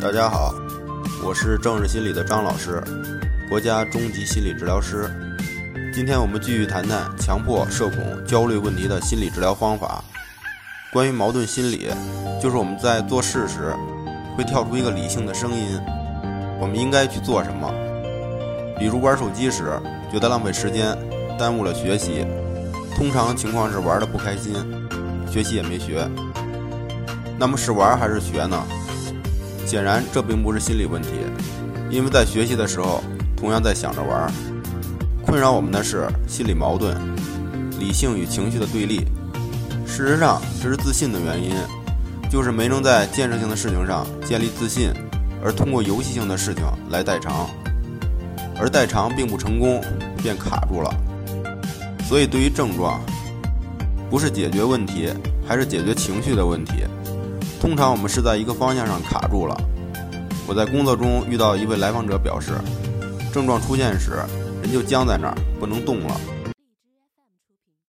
大家好，我是正视心理的张老师，国家中级心理治疗师。今天我们继续谈谈强迫、社恐、焦虑问题的心理治疗方法。关于矛盾心理，就是我们在做事时会跳出一个理性的声音，我们应该去做什么？比如玩手机时觉得浪费时间，耽误了学习。通常情况是玩的不开心，学习也没学。那么是玩还是学呢？显然，这并不是心理问题，因为在学习的时候，同样在想着玩。困扰我们的是心理矛盾，理性与情绪的对立。事实上，这是自信的原因，就是没能在建设性的事情上建立自信，而通过游戏性的事情来代偿，而代偿并不成功，便卡住了。所以，对于症状，不是解决问题，还是解决情绪的问题。通常我们是在一个方向上卡住了。我在工作中遇到一位来访者表示，症状出现时，人就僵在那儿，不能动了。